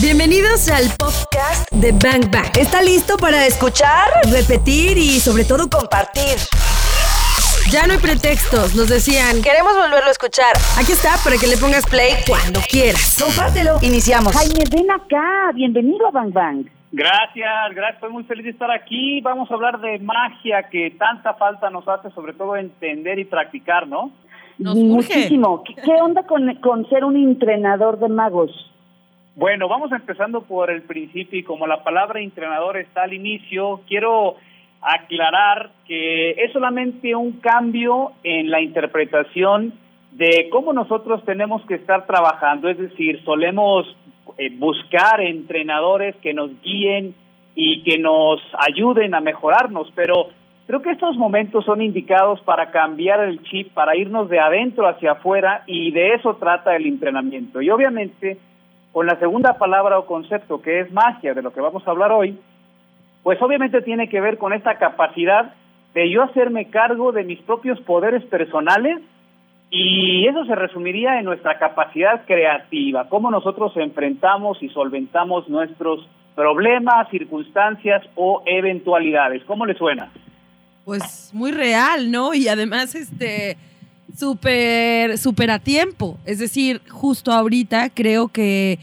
Bienvenidos al podcast de Bang Bang. ¿Está listo para escuchar, repetir y sobre todo compartir? Ya no hay pretextos, nos decían, queremos volverlo a escuchar. Aquí está para que le pongas play cuando quieras. Compártelo. Iniciamos. Jaime, ven acá, bienvenido a Bang Bang. Gracias, gracias, estoy muy feliz de estar aquí. Vamos a hablar de magia que tanta falta nos hace, sobre todo entender y practicar, ¿no? Nos Muchísimo. ¿Qué, ¿Qué onda con, con ser un entrenador de magos? Bueno, vamos empezando por el principio y como la palabra entrenador está al inicio, quiero aclarar que es solamente un cambio en la interpretación de cómo nosotros tenemos que estar trabajando, es decir, solemos eh, buscar entrenadores que nos guíen y que nos ayuden a mejorarnos, pero creo que estos momentos son indicados para cambiar el chip, para irnos de adentro hacia afuera y de eso trata el entrenamiento. Y obviamente con la segunda palabra o concepto que es magia, de lo que vamos a hablar hoy, pues obviamente tiene que ver con esta capacidad de yo hacerme cargo de mis propios poderes personales y eso se resumiría en nuestra capacidad creativa, cómo nosotros enfrentamos y solventamos nuestros problemas, circunstancias o eventualidades. ¿Cómo le suena? Pues muy real, ¿no? Y además, este, súper, súper a tiempo. Es decir, justo ahorita creo que,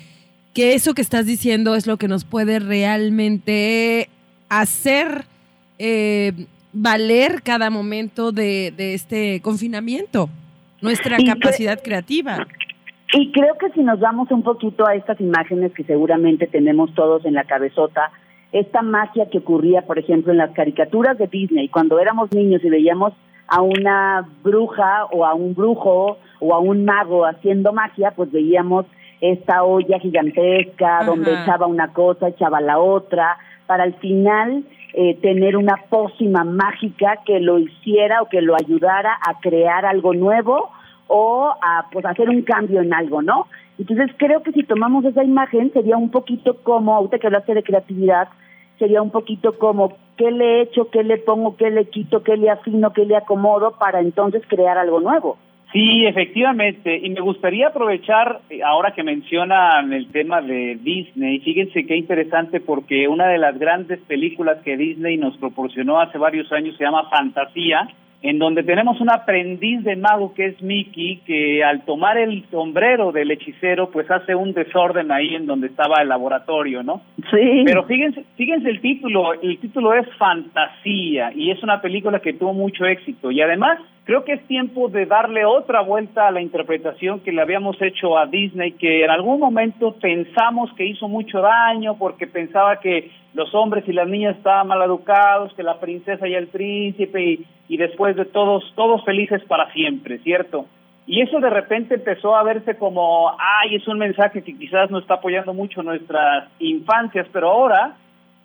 que eso que estás diciendo es lo que nos puede realmente hacer eh, valer cada momento de, de este confinamiento, nuestra capacidad creativa. Y creo que si nos vamos un poquito a estas imágenes que seguramente tenemos todos en la cabezota, esta magia que ocurría, por ejemplo, en las caricaturas de Disney, cuando éramos niños y veíamos a una bruja o a un brujo o a un mago haciendo magia, pues veíamos esta olla gigantesca donde echaba una cosa, echaba la otra, para al final eh, tener una pócima mágica que lo hiciera o que lo ayudara a crear algo nuevo o a pues hacer un cambio en algo, ¿no? Entonces creo que si tomamos esa imagen sería un poquito como, usted que hablaste de creatividad, sería un poquito como qué le echo, qué le pongo, qué le quito, qué le afino, qué le acomodo para entonces crear algo nuevo. Sí, efectivamente. Y me gustaría aprovechar, eh, ahora que mencionan el tema de Disney, fíjense qué interesante porque una de las grandes películas que Disney nos proporcionó hace varios años se llama Fantasía, en donde tenemos un aprendiz de mago que es Mickey, que al tomar el sombrero del hechicero, pues hace un desorden ahí en donde estaba el laboratorio, ¿no? Sí. Pero fíjense, fíjense el título, el título es Fantasía y es una película que tuvo mucho éxito y además creo que es tiempo de darle otra vuelta a la interpretación que le habíamos hecho a Disney, que en algún momento pensamos que hizo mucho daño porque pensaba que los hombres y las niñas estaban mal educados, que la princesa y el príncipe y, y después de todos, todos felices para siempre, ¿cierto? Y eso de repente empezó a verse como, ay, es un mensaje que quizás no está apoyando mucho nuestras infancias, pero ahora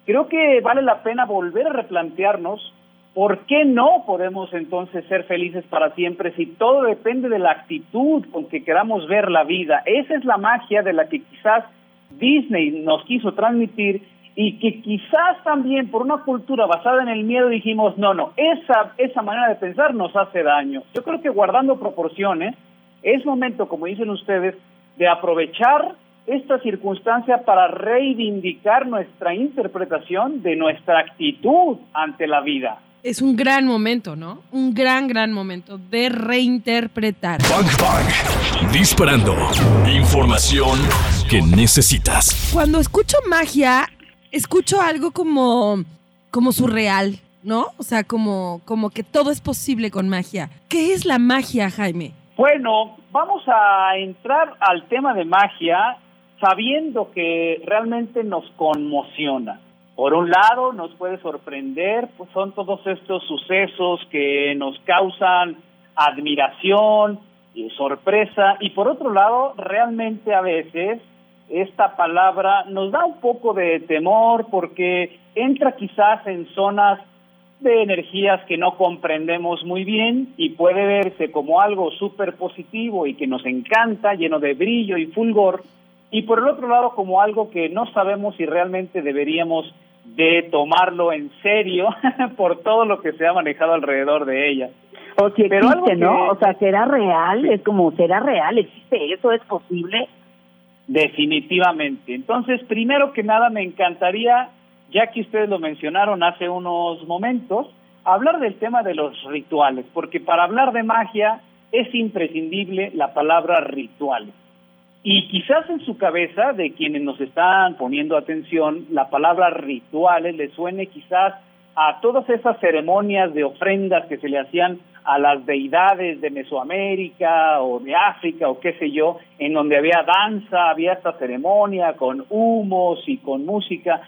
creo que vale la pena volver a replantearnos ¿Por qué no podemos entonces ser felices para siempre si todo depende de la actitud con que queramos ver la vida? Esa es la magia de la que quizás Disney nos quiso transmitir y que quizás también por una cultura basada en el miedo dijimos, no, no, esa, esa manera de pensar nos hace daño. Yo creo que guardando proporciones, es momento, como dicen ustedes, de aprovechar esta circunstancia para reivindicar nuestra interpretación de nuestra actitud ante la vida es un gran momento, ¿no? Un gran, gran momento de reinterpretar. Bang, bang. Disparando. Información que necesitas. Cuando escucho magia, escucho algo como, como surreal, ¿no? O sea, como, como que todo es posible con magia. ¿Qué es la magia, Jaime? Bueno, vamos a entrar al tema de magia sabiendo que realmente nos conmociona. Por un lado, nos puede sorprender, pues son todos estos sucesos que nos causan admiración y sorpresa, y por otro lado, realmente a veces esta palabra nos da un poco de temor porque entra quizás en zonas de energías que no comprendemos muy bien y puede verse como algo súper positivo y que nos encanta, lleno de brillo y fulgor, y por el otro lado como algo que no sabemos si realmente deberíamos de tomarlo en serio por todo lo que se ha manejado alrededor de ella. O si existe, ¿no? O sea, ¿será real? Es como, ¿será real? ¿Existe eso? ¿Es posible? Definitivamente. Entonces, primero que nada, me encantaría, ya que ustedes lo mencionaron hace unos momentos, hablar del tema de los rituales, porque para hablar de magia es imprescindible la palabra ritual. Y quizás en su cabeza, de quienes nos están poniendo atención, la palabra rituales le suene quizás a todas esas ceremonias de ofrendas que se le hacían a las deidades de Mesoamérica o de África o qué sé yo, en donde había danza, había esta ceremonia con humos y con música.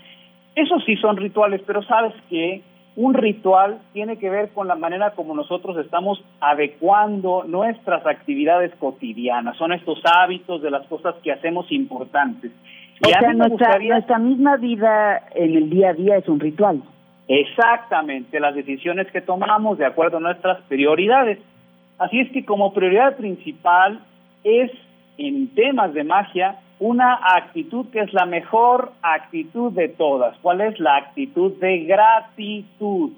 Esos sí son rituales, pero sabes que un ritual tiene que ver con la manera como nosotros estamos adecuando nuestras actividades cotidianas, son estos hábitos de las cosas que hacemos importantes. O sea, nuestra, nuestra misma vida en el día a día es un ritual. Exactamente, las decisiones que tomamos de acuerdo a nuestras prioridades. Así es que como prioridad principal es en temas de magia una actitud que es la mejor actitud de todas. ¿Cuál es la actitud de gratitud?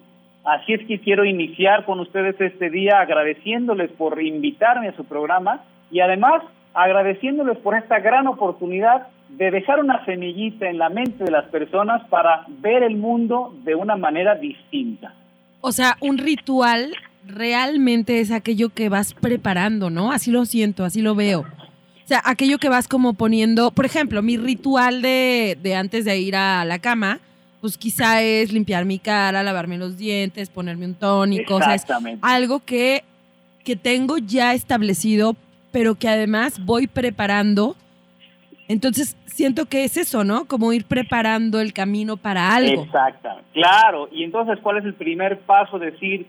Así es que quiero iniciar con ustedes este día agradeciéndoles por invitarme a su programa y además agradeciéndoles por esta gran oportunidad de dejar una semillita en la mente de las personas para ver el mundo de una manera distinta. O sea, un ritual realmente es aquello que vas preparando, ¿no? Así lo siento, así lo veo. O sea, aquello que vas como poniendo, por ejemplo, mi ritual de, de antes de ir a la cama, pues quizá es limpiar mi cara, lavarme los dientes, ponerme un tónico, o sea, es algo que, que tengo ya establecido, pero que además voy preparando entonces, siento que es eso, ¿no? Como ir preparando el camino para algo. Exacto, claro. Y entonces, ¿cuál es el primer paso? Decir,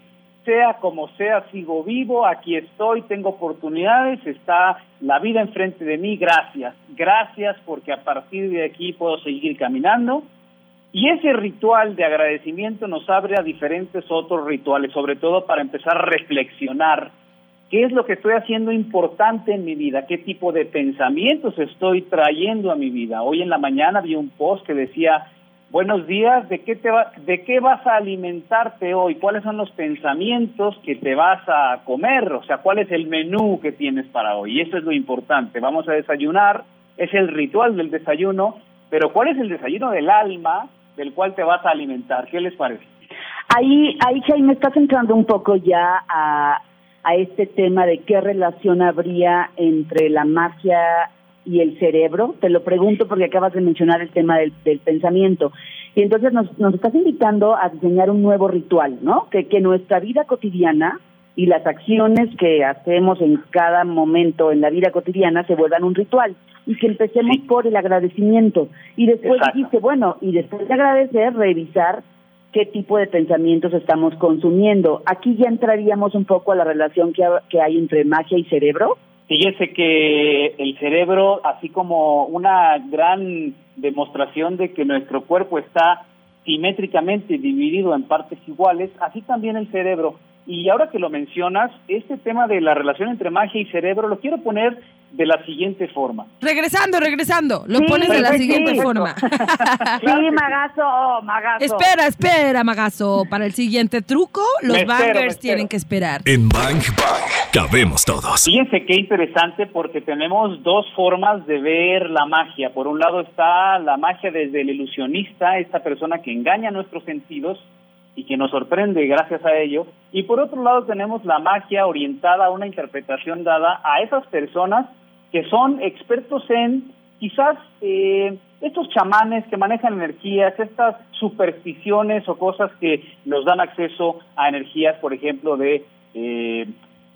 sea como sea, sigo vivo, aquí estoy, tengo oportunidades, está la vida enfrente de mí, gracias. Gracias porque a partir de aquí puedo seguir caminando. Y ese ritual de agradecimiento nos abre a diferentes otros rituales, sobre todo para empezar a reflexionar ¿Qué es lo que estoy haciendo importante en mi vida? ¿Qué tipo de pensamientos estoy trayendo a mi vida? Hoy en la mañana vi un post que decía, buenos días, ¿de qué, te ¿de qué vas a alimentarte hoy? ¿Cuáles son los pensamientos que te vas a comer? O sea, ¿cuál es el menú que tienes para hoy? Y eso es lo importante. Vamos a desayunar, es el ritual del desayuno, pero ¿cuál es el desayuno del alma del cual te vas a alimentar? ¿Qué les parece? Ahí, ahí Jaime, estás entrando un poco ya a, a este tema de qué relación habría entre la magia y el cerebro. Te lo pregunto porque acabas de mencionar el tema del, pensamiento. Y entonces nos, nos estás invitando a diseñar un nuevo ritual, ¿no? Que, que nuestra vida cotidiana y las acciones que hacemos en cada momento en la vida cotidiana se vuelvan un ritual y que empecemos por el agradecimiento. Y después dijiste, bueno, y después de agradecer, revisar qué tipo de pensamientos estamos consumiendo. Aquí ya entraríamos un poco a la relación que, que hay entre magia y cerebro. Fíjese que el cerebro, así como una gran demostración de que nuestro cuerpo está simétricamente dividido en partes iguales, así también el cerebro. Y ahora que lo mencionas, este tema de la relación entre magia y cerebro lo quiero poner de la siguiente forma. Regresando, regresando, lo pones de la siguiente forma. sí, Magazo, Magazo. Espera, espera, Magazo. Para el siguiente truco, los bangers tienen que esperar. En Bang Bang, cabemos todos. Fíjense qué interesante porque tenemos dos formas de ver la magia. Por un lado está la magia desde el ilusionista, esta persona que engaña nuestros sentidos y que nos sorprende gracias a ello. Y por otro lado tenemos la magia orientada a una interpretación dada a esas personas que son expertos en quizás eh, estos chamanes que manejan energías, estas supersticiones o cosas que nos dan acceso a energías, por ejemplo, de, eh,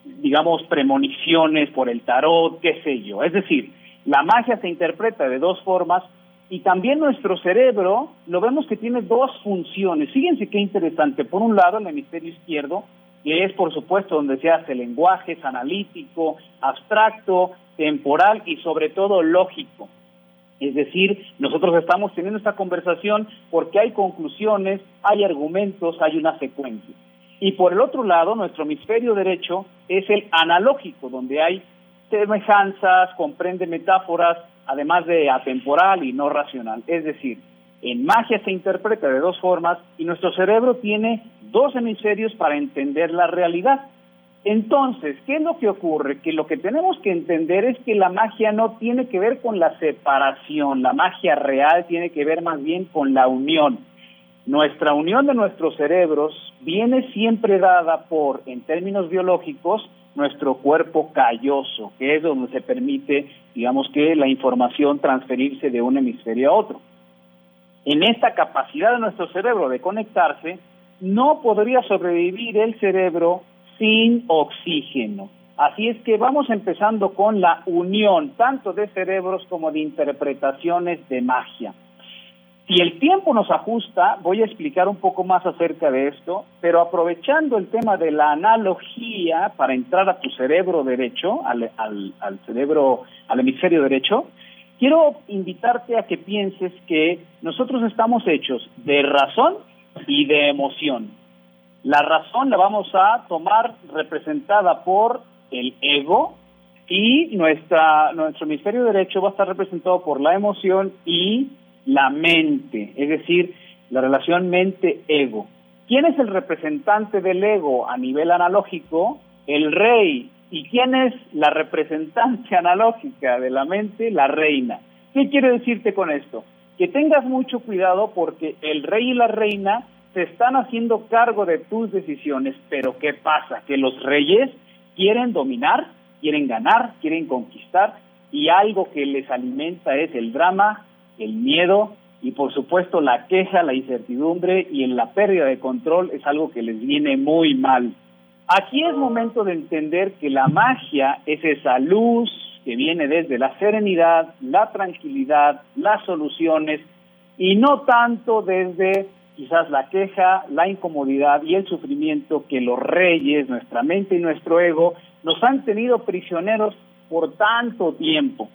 digamos, premoniciones por el tarot, qué sé yo. Es decir, la magia se interpreta de dos formas y también nuestro cerebro lo vemos que tiene dos funciones. Fíjense qué interesante. Por un lado, el hemisferio izquierdo, que es por supuesto donde se hace lenguaje, es analítico, abstracto, temporal y sobre todo lógico. Es decir, nosotros estamos teniendo esta conversación porque hay conclusiones, hay argumentos, hay una secuencia. Y por el otro lado, nuestro hemisferio derecho es el analógico, donde hay semejanzas, comprende metáforas, además de atemporal y no racional. Es decir, en magia se interpreta de dos formas y nuestro cerebro tiene dos hemisferios para entender la realidad. Entonces, ¿qué es lo que ocurre? Que lo que tenemos que entender es que la magia no tiene que ver con la separación, la magia real tiene que ver más bien con la unión. Nuestra unión de nuestros cerebros viene siempre dada por, en términos biológicos, nuestro cuerpo calloso, que es donde se permite, digamos que, la información transferirse de un hemisferio a otro. En esta capacidad de nuestro cerebro de conectarse, no podría sobrevivir el cerebro sin oxígeno. Así es que vamos empezando con la unión tanto de cerebros como de interpretaciones de magia. Si el tiempo nos ajusta, voy a explicar un poco más acerca de esto, pero aprovechando el tema de la analogía para entrar a tu cerebro derecho, al, cerebro, al hemisferio derecho, quiero invitarte a que pienses que nosotros estamos hechos de razón y de emoción. La razón la vamos a tomar representada por el ego y nuestra, nuestro hemisferio derecho va a estar representado por la emoción y la mente, es decir, la relación mente-ego. ¿Quién es el representante del ego a nivel analógico? El rey. ¿Y quién es la representante analógica de la mente? La reina. ¿Qué quiere decirte con esto? Que tengas mucho cuidado porque el rey y la reina se están haciendo cargo de tus decisiones, pero ¿qué pasa? Que los reyes quieren dominar, quieren ganar, quieren conquistar y algo que les alimenta es el drama, el miedo y por supuesto la queja, la incertidumbre y en la pérdida de control es algo que les viene muy mal. Aquí es momento de entender que la magia es esa luz que viene desde la serenidad, la tranquilidad, las soluciones y no tanto desde quizás la queja, la incomodidad y el sufrimiento que los reyes, nuestra mente y nuestro ego nos han tenido prisioneros por tanto tiempo.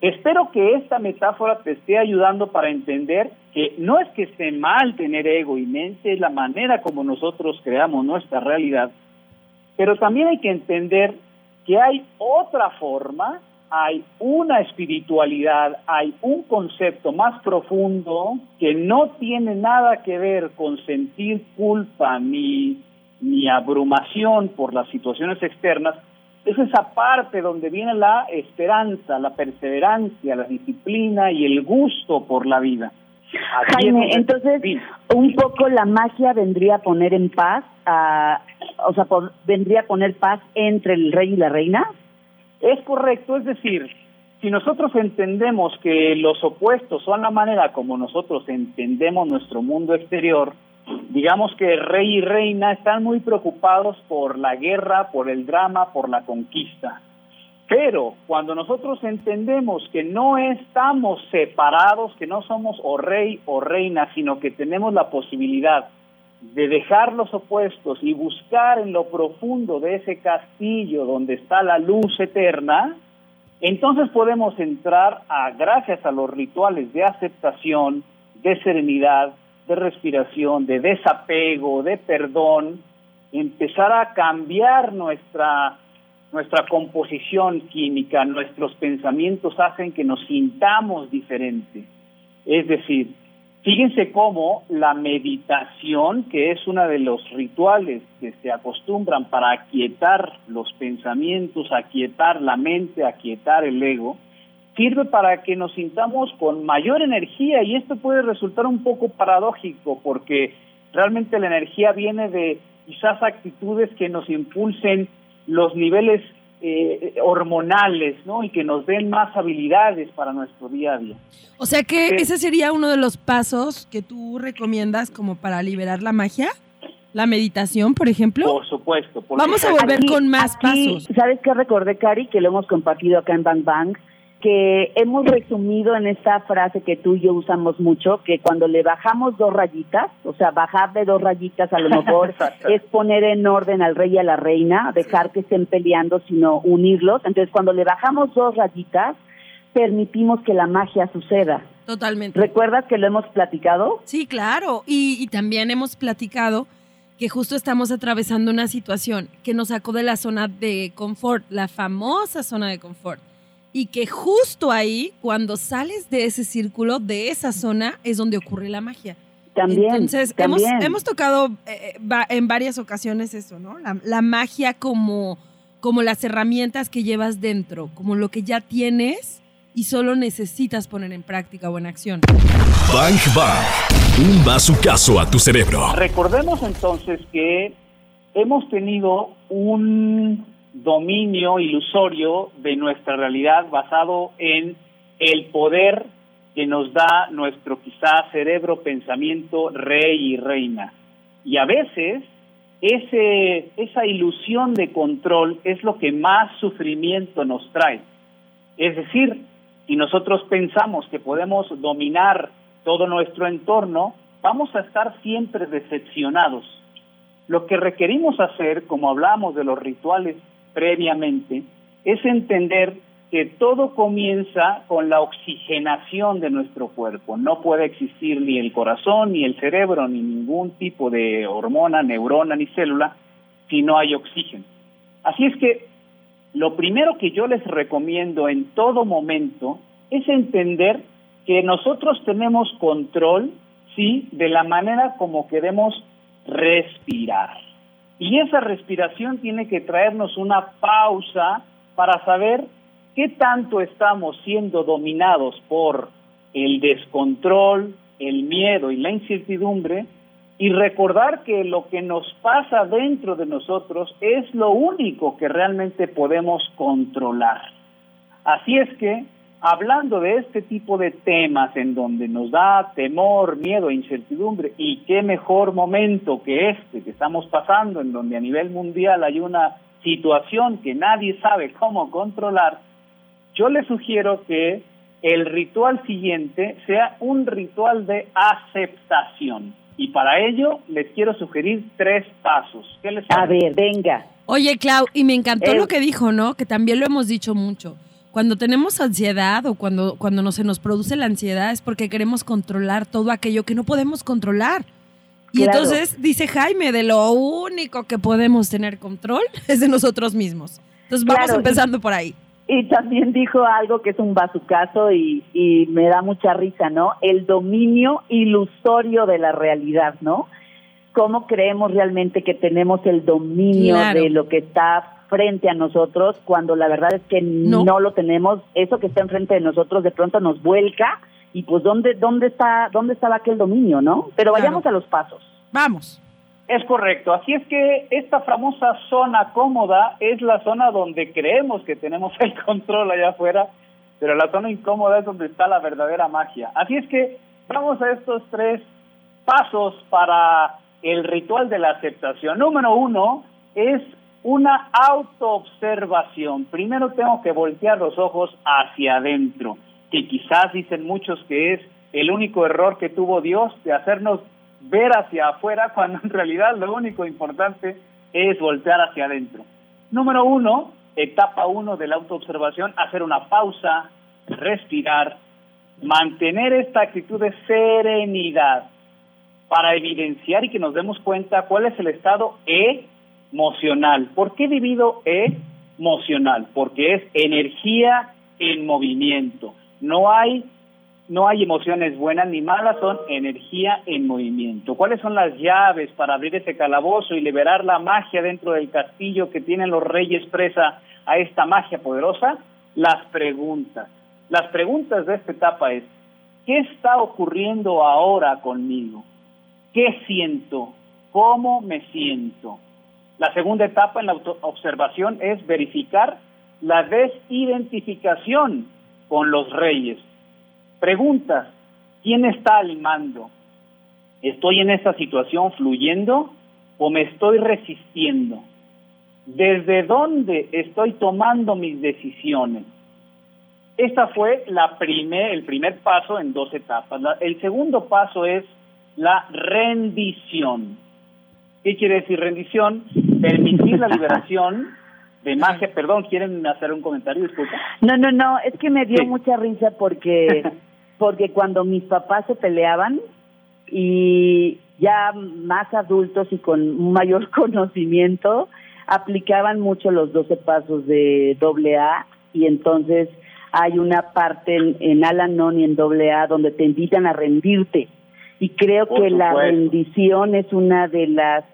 Espero que esta metáfora te esté ayudando para entender que no es que esté mal tener ego y mente, es la manera como nosotros creamos nuestra realidad, pero también hay que entender que hay otra forma hay una espiritualidad, hay un concepto más profundo que no tiene nada que ver con sentir culpa ni, ni abrumación por las situaciones externas, es esa parte donde viene la esperanza, la perseverancia, la disciplina y el gusto por la vida. Jaime, entonces un poco la magia vendría a poner en paz, o sea, vendría a poner paz entre el rey y la reina. Es correcto, es decir, si nosotros entendemos que los opuestos son la manera como nosotros entendemos nuestro mundo exterior, digamos que rey y reina están muy preocupados por la guerra, por el drama, por la conquista. Pero cuando nosotros entendemos que no estamos separados, que no somos o rey o reina, sino que tenemos la posibilidad de dejar los opuestos y buscar en lo profundo de ese castillo donde está la luz eterna, entonces podemos entrar a, gracias a los rituales de aceptación, de serenidad, de respiración, de desapego, de perdón, empezar a cambiar nuestra, nuestra composición química, nuestros pensamientos hacen que nos sintamos diferente. Es decir, Fíjense cómo la meditación, que es uno de los rituales que se acostumbran para aquietar los pensamientos, aquietar la mente, aquietar el ego, sirve para que nos sintamos con mayor energía. Y esto puede resultar un poco paradójico porque realmente la energía viene de quizás actitudes que nos impulsen los niveles eh, hormonales, ¿no? Y que nos den más habilidades para nuestro día a día. O sea que ese sería uno de los pasos que tú recomiendas como para liberar la magia. La meditación, por ejemplo. Por supuesto. Vamos a volver con más pasos. ¿Sabes qué recordé, Cari? Que lo hemos compartido acá en Bang Bang que hemos resumido en esta frase que tú y yo usamos mucho, que cuando le bajamos dos rayitas, o sea, bajar de dos rayitas a lo mejor es poner en orden al rey y a la reina, dejar que estén peleando, sino unirlos. Entonces, cuando le bajamos dos rayitas, permitimos que la magia suceda. Totalmente. ¿Recuerdas que lo hemos platicado? Sí, claro. Y, y también hemos platicado que justo estamos atravesando una situación que nos sacó de la zona de confort, la famosa zona de confort y que justo ahí, cuando sales de ese círculo, de esa zona, es donde ocurre la magia. También. Entonces, Hemos, hemos tocado eh, eh, en varias ocasiones eso, ¿no? La, la, magia como, como las herramientas que llevas dentro, como lo que ya tienes y solo necesitas poner en práctica o en acción. Bang Bang. Un bazucazo a tu cerebro. Recordemos entonces que hemos tenido un dominio ilusorio de nuestra realidad basado en el poder que nos da nuestro quizá cerebro, pensamiento, rey y reina. Y a veces ese, esa ilusión de control es lo que más sufrimiento nos trae. Es decir, si nosotros pensamos que podemos dominar todo nuestro entorno, vamos a estar siempre decepcionados. Lo que requerimos hacer, como hablamos de los rituales previamente, es entender que todo comienza con la oxigenación de nuestro cuerpo. No puede existir ni el corazón, ni el cerebro, ni ningún tipo de hormona, neurona, ni célula si no hay oxígeno. Así es que lo primero que yo les recomiendo en todo momento es entender que nosotros tenemos control, sí, de la manera como queremos respirar. Y esa respiración tiene que traernos una pausa para saber qué tanto estamos siendo dominados por el descontrol, el miedo y la incertidumbre y recordar que lo que nos pasa dentro de nosotros es lo único que realmente podemos controlar. Así es que, hablando de este tipo de temas en donde nos da temor, miedo e incertidumbre, y qué mejor momento que este que estamos pasando, en donde a nivel mundial hay una situación que nadie sabe cómo controlar, yo le sugiero que el ritual siguiente sea un ritual de aceptación. Y para ello les quiero sugerir tres pasos. ¿Qué les A ver, venga. Oye, Clau, y me encantó lo que dijo, ¿no? Que también lo hemos dicho mucho. Cuando tenemos ansiedad o cuando, cuando no, se nos produce la ansiedad es porque queremos controlar todo aquello que no podemos controlar. Y entonces dice Jaime, de lo único que podemos tener control es de nosotros mismos. Entonces vamos empezando por ahí. Y también dijo algo que es un bazucazo y, y me da mucha risa, ¿no? El dominio ilusorio de la realidad, ¿no? ¿Cómo creemos realmente que tenemos el dominio de lo que está frente a nosotros cuando la verdad es que no. lo tenemos? Eso que está enfrente de nosotros de pronto nos vuelca y pues dónde dónde está dónde estaba aquel dominio, ¿no? Pero vayamos a los pasos. Vamos. Es correcto. Así es que esta famosa zona cómoda es la zona donde creemos que tenemos el control allá afuera, pero la zona incómoda es donde está la verdadera magia. Así es que vamos a estos tres pasos para el ritual de la aceptación. Número uno es una autoobservación. Primero tengo que voltear los ojos hacia adentro, que quizás dicen muchos que es el único error que tuvo Dios de hacernos ver hacia afuera cuando en realidad lo único importante es voltear hacia adentro. Número uno, etapa uno de la autoobservación, hacer una pausa, respirar, mantener esta actitud de serenidad para evidenciar y que nos demos cuenta cuál es el estado emocional. ¿Por qué divido emocional? Porque es energía en movimiento. No hay no hay emociones buenas ni malas, son energía en movimiento. ¿Cuáles son las llaves para abrir ese calabozo y liberar la magia dentro del castillo que tienen los reyes presa a esta magia poderosa? Las preguntas. Las preguntas de esta etapa es, ¿qué está ocurriendo ahora conmigo? ¿Qué siento? ¿Cómo me siento? La segunda etapa en la observación es verificar la desidentificación con los reyes Preguntas, ¿quién está al mando? ¿Estoy en esta situación fluyendo o me estoy resistiendo? ¿Desde dónde estoy tomando mis decisiones? Esta fue el primer paso en dos etapas. el segundo paso es la rendición. ¿Qué quiere decir rendición? Permitir la liberación de magia. Perdón, ¿quieren hacer un comentario? Disculpa. No, no, no, es que me dio mucha risa porque porque cuando mis papás se peleaban y ya más adultos y con mayor conocimiento, aplicaban mucho los 12 pasos de doble A y entonces hay una parte en, en Alanon y en doble A donde te invitan a rendirte y creo que la rendición es una de las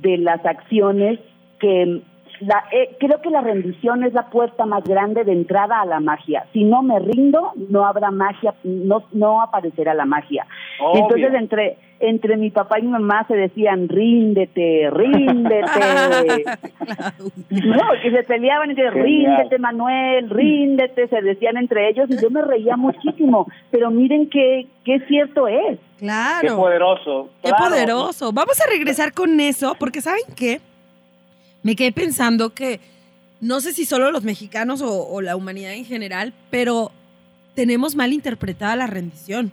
de las acciones que la, eh, creo que la rendición es la puerta más grande de entrada a la magia. Si no me rindo, no habrá magia, no, no aparecerá la magia. Entonces entre entre mi papá y mi mamá se decían ríndete, ríndete. no, que se peleaban entre ríndete Manuel, ríndete, se decían entre ellos y yo me reía muchísimo. Pero miren qué qué cierto es. Claro. Qué poderoso. Qué poderoso. Vamos a regresar con eso porque saben qué me quedé pensando que no sé si solo los mexicanos o, la humanidad en general, pero tenemos mal interpretada la rendición.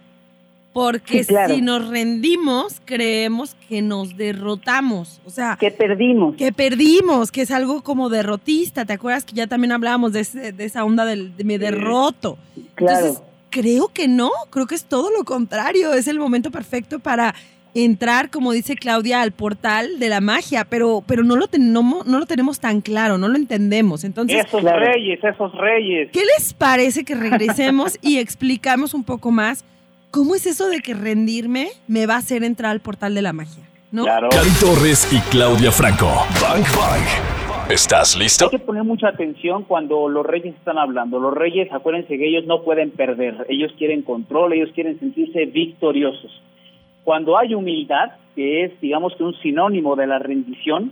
Porque si nos rendimos, creemos que nos derrotamos. O sea, que perdimos. Que perdimos, que es algo como derrotista. ¿Te acuerdas que ya también hablábamos de, esa onda del, de me derroto? Entonces, creo que no, creo que es todo lo contrario. Es el momento perfecto para entrar, como dice Claudia, al portal de la magia, pero, pero no, lo no, no lo tenemos tan claro, no lo entendemos. Entonces, esos reyes, esos reyes. ¿Qué les parece que regresemos y explicamos un poco más cómo es eso de que rendirme me va a hacer entrar al portal de la magia? ¿no? Claro. Cari Torres y Claudia Franco. Bang, bang. ¿Estás listo? Hay que poner mucha atención cuando los reyes están hablando. Los reyes, acuérdense que ellos no pueden perder. Ellos quieren control, ellos quieren sentirse victoriosos. Cuando hay humildad, que es, digamos que un sinónimo de la rendición,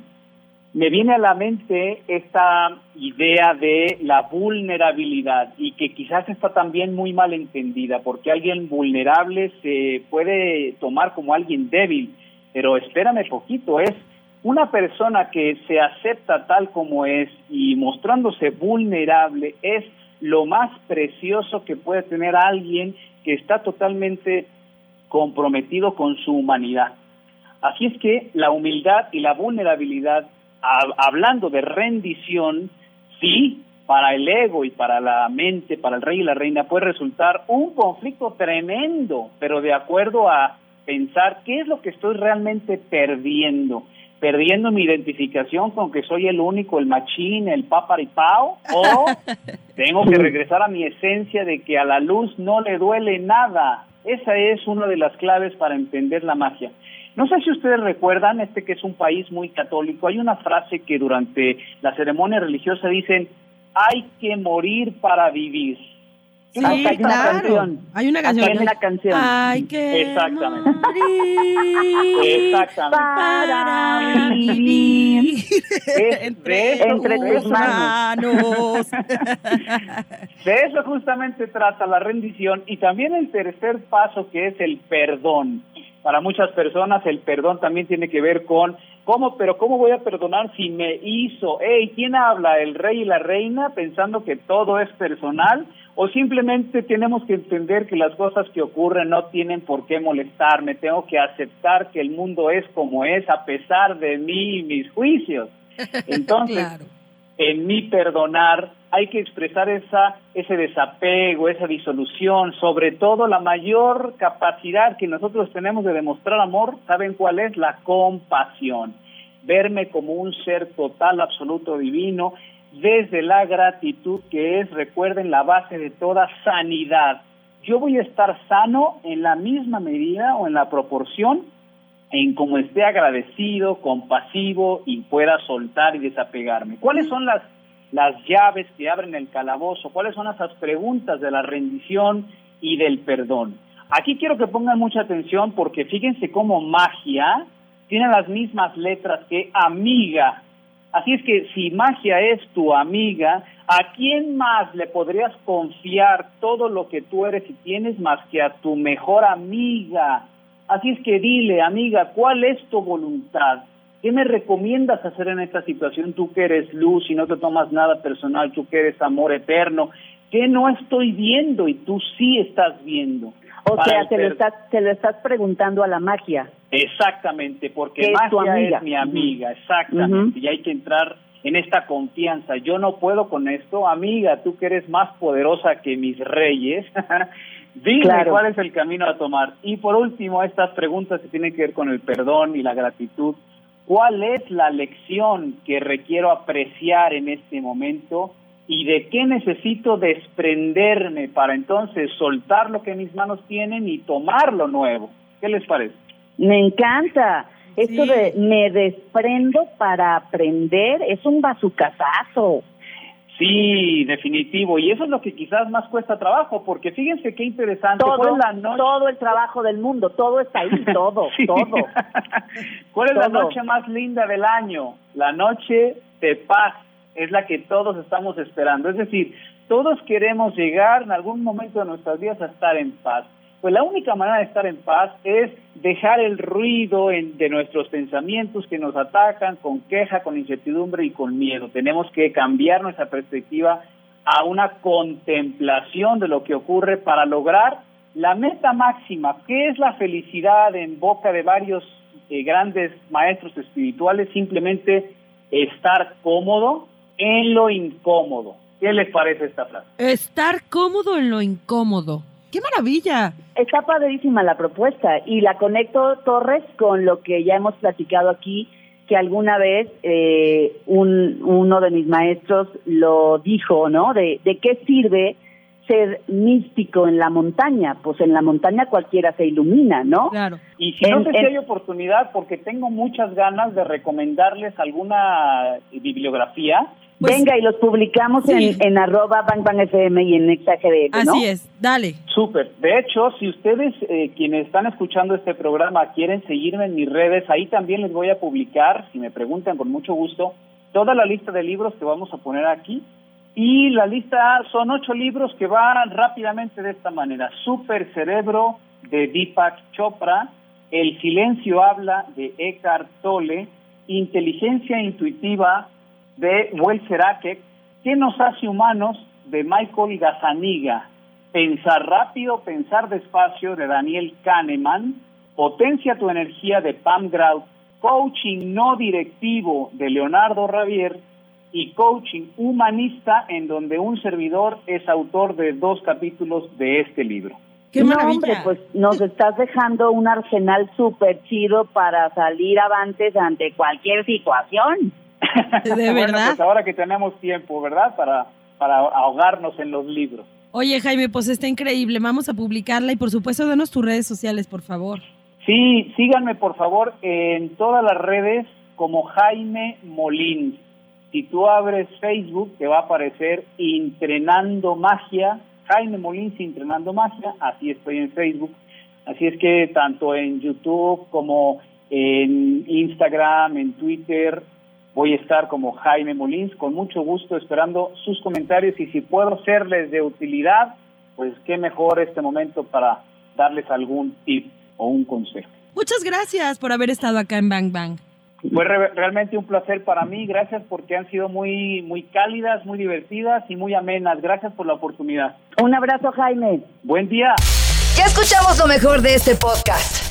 me viene a la mente esta idea de la vulnerabilidad y que quizás está también muy mal entendida, porque alguien vulnerable se puede tomar como alguien débil, pero espérame poquito, es una persona que se acepta tal como es y mostrándose vulnerable es lo más precioso que puede tener alguien que está totalmente comprometido con su humanidad. Así es que la humildad y la vulnerabilidad, hablando de rendición, sí, para el ego y para la mente, para el rey y la reina, puede resultar un conflicto tremendo, pero de acuerdo a pensar qué es lo que estoy realmente perdiendo. Perdiendo mi identificación con que soy el único, el machín, el paparipao, o tengo que regresar a mi esencia de que a la luz no le duele nada, esa es una de las claves para entender la magia. No sé si ustedes recuerdan, este que es un país muy católico, hay una frase que durante la ceremonia religiosa dicen, hay que morir para vivir. Sí, hay claro. Una canción. Hay una canción. Hay una canción. Que Exactamente. Exactamente. Para vivir. entre, entre tus manos. De eso justamente trata la rendición y también el tercer paso que es el perdón. Para muchas personas el perdón también tiene que ver con cómo, pero cómo voy a perdonar si me hizo. Hey, ¿quién habla? ¿El rey y la reina pensando que todo es personal? O simplemente tenemos que entender que las cosas que ocurren no tienen por qué molestarme, tengo que aceptar que el mundo es como es a pesar de mí y mis juicios. Entonces, en mi perdonar hay que expresar esa ese desapego, esa disolución, sobre todo la mayor capacidad que nosotros tenemos de demostrar amor, ¿saben cuál es? La compasión. Verme como un ser total, absoluto, divino desde la gratitud que es, recuerden, la base de toda sanidad. Yo voy a estar sano en la misma medida o en la proporción en como esté agradecido, compasivo y pueda soltar y desapegarme. ¿Cuáles son las, las llaves que abren el calabozo? ¿Cuáles son esas preguntas de la rendición y del perdón? Aquí quiero que pongan mucha atención porque fíjense cómo magia tiene las mismas letras que amiga Así es que si magia es tu amiga, ¿a quién más le podrías confiar todo lo que tú eres y tienes más que a tu mejor amiga? Así es que dile, amiga, ¿cuál es tu voluntad? ¿Qué me recomiendas hacer en esta situación? Tú que eres luz y no te tomas nada personal, tú que eres amor eterno, ¿qué no estoy viendo y tú sí estás viendo? O sea, te lo, estás, te lo estás preguntando a la magia. Exactamente, porque magia es, mi amiga, exactamente, y hay que entrar en esta confianza. Yo no puedo con esto, amiga, tú que eres más poderosa que mis reyes, dime cuál es el camino a tomar. Y por último, estas preguntas que tienen que ver con el perdón y la gratitud. ¿Cuál es la lección que requiero apreciar en este momento? ¿Y de qué necesito desprenderme para entonces soltar lo que mis manos tienen y tomar lo nuevo? ¿Qué les parece? Me encanta. Esto Sí. de me desprendo para aprender es un bazucazazo. Sí, definitivo. Y eso es lo que quizás más cuesta trabajo, porque fíjense qué interesante. Todo, ¿Cuál es la noche? todo el trabajo del mundo, todo está ahí, todo, Sí. todo. ¿Cuál es la noche más linda del año? La noche de paz. Es la que todos estamos esperando. Es decir, todos queremos llegar en algún momento de nuestras vidas a estar en paz. Pues la única manera de estar en paz es dejar el ruido en- de nuestros pensamientos que nos atacan con queja, con incertidumbre y con miedo. Tenemos que cambiar nuestra perspectiva a una contemplación de lo que ocurre para lograr la meta máxima, que es la felicidad en boca de varios eh, grandes maestros espirituales, simplemente estar cómodo en lo incómodo. ¿Qué les parece esta frase? Estar cómodo en lo incómodo. ¡Qué maravilla! Está padrísima la propuesta y la conecto, Torres, con lo que ya hemos platicado aquí, que alguna vez eh, un, uno de mis maestros lo dijo, ¿no? De, de qué sirve ser místico en la montaña. Pues en la montaña cualquiera se ilumina, ¿no? Claro. Y si no En- sé si hay oportunidad, porque tengo muchas ganas de recomendarles alguna bibliografía. Pues- Venga, y los publicamos Sí. en, en arroba Bang Bang FM y en NexaGDL, ¿no? Así es. Dale. Súper. De hecho, si ustedes, eh, quienes están escuchando este programa, quieren seguirme en mis redes, ahí también les voy a publicar, si me preguntan con mucho gusto, toda la lista de libros que vamos a poner aquí. Y la lista son ocho libros que van rápidamente de esta manera. Super Cerebro de Deepak Chopra, El silencio habla de Eckhart Tolle, Inteligencia intuitiva de Welser Akek, ¿Qué nos hace humanos? de Michael Gazzaniga, Pensar rápido, pensar despacio de Daniel Kahneman, Potencia tu energía de Pam Grout, Coaching no directivo de Leonardo Ravier y Coaching humanista en donde un servidor es autor de dos capítulos de este libro. ¡Qué no, maravilla! hombre, pues nos estás dejando un arsenal súper chido para salir avantes ante cualquier situación. ¿De Bueno, verdad? pues ahora que tenemos tiempo, ¿verdad? Para, para ahogarnos en los libros. Oye, Jaime, pues está increíble. Vamos a publicarla y por supuesto, danos tus redes sociales, por favor. Sí, síganme por favor en todas las redes como Jaime Molins. Si tú abres Facebook, te va a aparecer Entrenando Magia, Jaime Molins Entrenando Magia, así estoy en Facebook. Así es que tanto en YouTube como en Instagram, en Twitter, voy a estar como Jaime Molins, con mucho gusto esperando sus comentarios y si puedo serles de utilidad, pues qué mejor este momento para darles algún tip o un consejo. Muchas gracias por haber estado acá en Bang Bang. Fue re- realmente un placer para mí, gracias porque han sido muy muy cálidas, muy divertidas y muy amenas. Gracias por la oportunidad. Un abrazo, Jaime. Buen día. Ya escuchamos lo mejor de este podcast.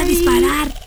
a disparar.